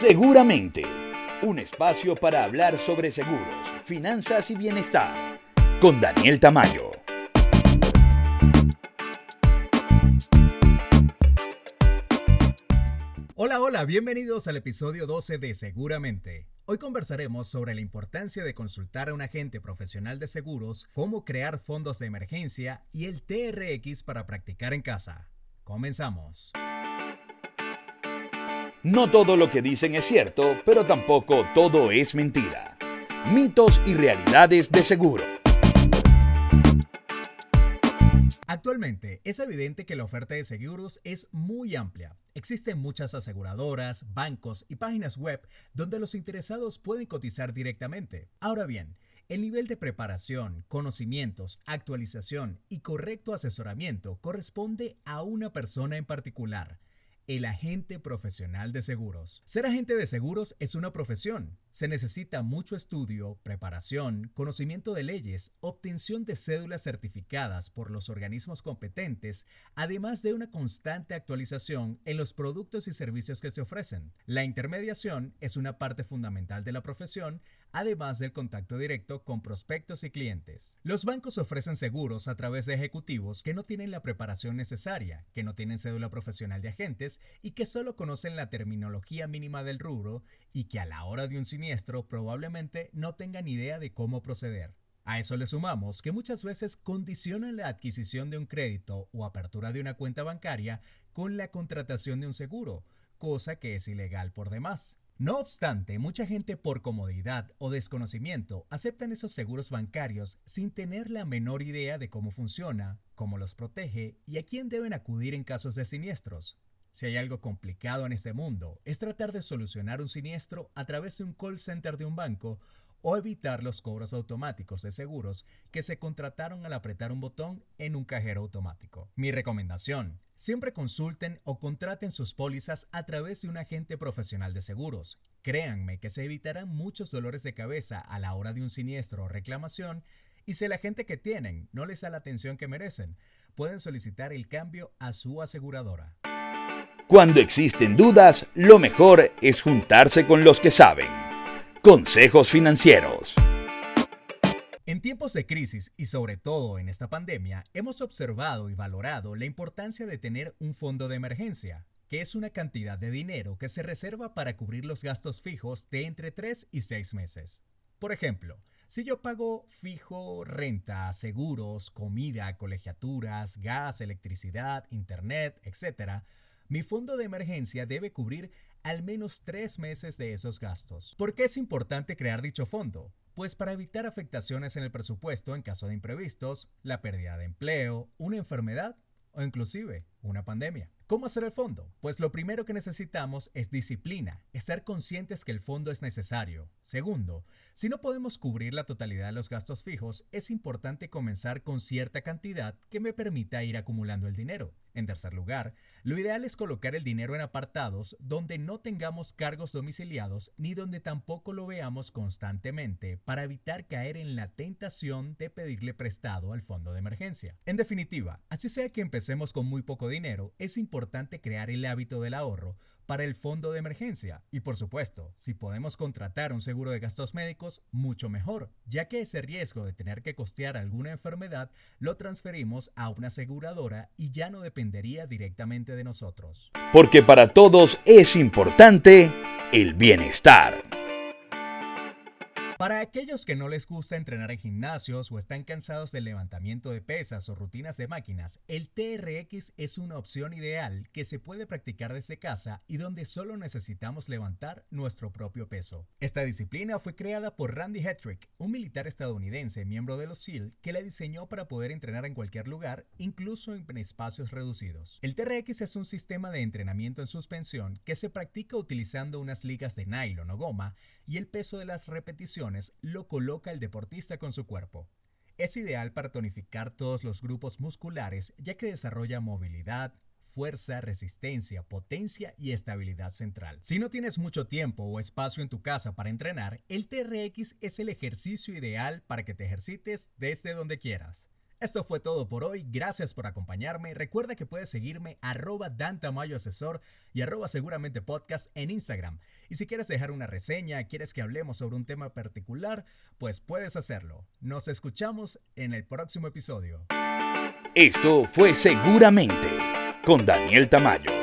Seguramente, un espacio para hablar sobre seguros, finanzas y bienestar, con Daniel Tamayo. Hola, hola, bienvenidos al episodio 12 de Seguramente. Hoy conversaremos sobre la importancia de consultar a un agente profesional de seguros, cómo crear fondos de emergencia y el TRX para practicar en casa. Comenzamos. No todo lo que dicen es cierto, pero tampoco todo es mentira. Mitos y realidades de seguro. Actualmente es evidente que la oferta de seguros es muy amplia. Existen muchas aseguradoras, bancos y páginas web donde los interesados pueden cotizar directamente. Ahora bien, el nivel de preparación, conocimientos, actualización y correcto asesoramiento corresponde a una persona en particular el agente profesional de seguros. Ser agente de seguros es una profesión. Se necesita mucho estudio, preparación, conocimiento de leyes, obtención de cédulas certificadas por los organismos competentes, además de una constante actualización en los productos y servicios que se ofrecen. La intermediación es una parte fundamental de la profesión, además del contacto directo con prospectos y clientes. Los bancos ofrecen seguros a través de ejecutivos que no tienen la preparación necesaria, que no tienen cédula profesional de agentes y que solo conocen la terminología mínima del rubro y que a la hora de un siniestro probablemente no tengan idea de cómo proceder. A eso le sumamos que muchas veces condicionan la adquisición de un crédito o apertura de una cuenta bancaria con la contratación de un seguro, cosa que es ilegal por demás. No obstante, mucha gente por comodidad o desconocimiento aceptan esos seguros bancarios sin tener la menor idea de cómo funciona, cómo los protege y a quién deben acudir en casos de siniestros. Si hay algo complicado en este mundo, es tratar de solucionar un siniestro a través de un call center de un banco o evitar los cobros automáticos de seguros que se contrataron al apretar un botón en un cajero automático. Mi recomendación, Siempre consulten o contraten sus pólizas a través de un agente profesional de seguros. Créanme que se evitarán muchos dolores de cabeza a la hora de un siniestro o reclamación y si el agente que tienen no les da la atención que merecen, pueden solicitar el cambio a su aseguradora. Cuando existen dudas, lo mejor es juntarse con los que saben. Consejos financieros. En tiempos de crisis y sobre todo en esta pandemia, hemos observado y valorado la importancia de tener un fondo de emergencia, que es una cantidad de dinero que se reserva para cubrir los gastos fijos de entre 3 y 6 meses. Por ejemplo, si yo pago fijo renta, seguros, comida, colegiaturas, gas, electricidad, internet, etc., mi fondo de emergencia debe cubrir al menos tres meses de esos gastos. ¿Por qué es importante crear dicho fondo? Pues para evitar afectaciones en el presupuesto en caso de imprevistos, la pérdida de empleo, una enfermedad o inclusive una pandemia. ¿Cómo hacer el fondo? Pues lo primero que necesitamos es disciplina, estar conscientes que el fondo es necesario. Segundo, si no podemos cubrir la totalidad de los gastos fijos, es importante comenzar con cierta cantidad que me permita ir acumulando el dinero. En tercer lugar, lo ideal es colocar el dinero en apartados donde no tengamos cargos domiciliados ni donde tampoco lo veamos constantemente para evitar caer en la tentación de pedirle prestado al fondo de emergencia. En definitiva, así sea que empecemos con muy poco dinero, es crear el hábito del ahorro para el fondo de emergencia. Y por supuesto, si podemos contratar un seguro de gastos médicos, mucho mejor, ya que ese riesgo de tener que costear alguna enfermedad lo transferimos a una aseguradora y ya no dependería directamente de nosotros. Porque para todos es importante el bienestar. Para aquellos que no les gusta entrenar en gimnasios o están cansados del levantamiento de pesas o rutinas de máquinas, el TRX es una opción ideal que se puede practicar desde casa y donde solo necesitamos levantar nuestro propio peso. Esta disciplina fue creada por Randy Hetrick, un militar estadounidense miembro de los SEAL que la diseñó para poder entrenar en cualquier lugar, incluso en espacios reducidos. El TRX es un sistema de entrenamiento en suspensión que se practica utilizando unas ligas de nylon o goma y el peso de las repeticiones lo coloca el deportista con su cuerpo. Es ideal para tonificar todos los grupos musculares ya que desarrolla movilidad, fuerza, resistencia, potencia y estabilidad central. Si no tienes mucho tiempo o espacio en tu casa para entrenar, el TRX es el ejercicio ideal para que te ejercites desde donde quieras. Esto fue todo por hoy, gracias por acompañarme. Recuerda que puedes seguirme arroba Dantamayo Asesor y arroba seguramente podcast en Instagram. Y si quieres dejar una reseña, quieres que hablemos sobre un tema particular, pues puedes hacerlo. Nos escuchamos en el próximo episodio. Esto fue Seguramente con Daniel Tamayo.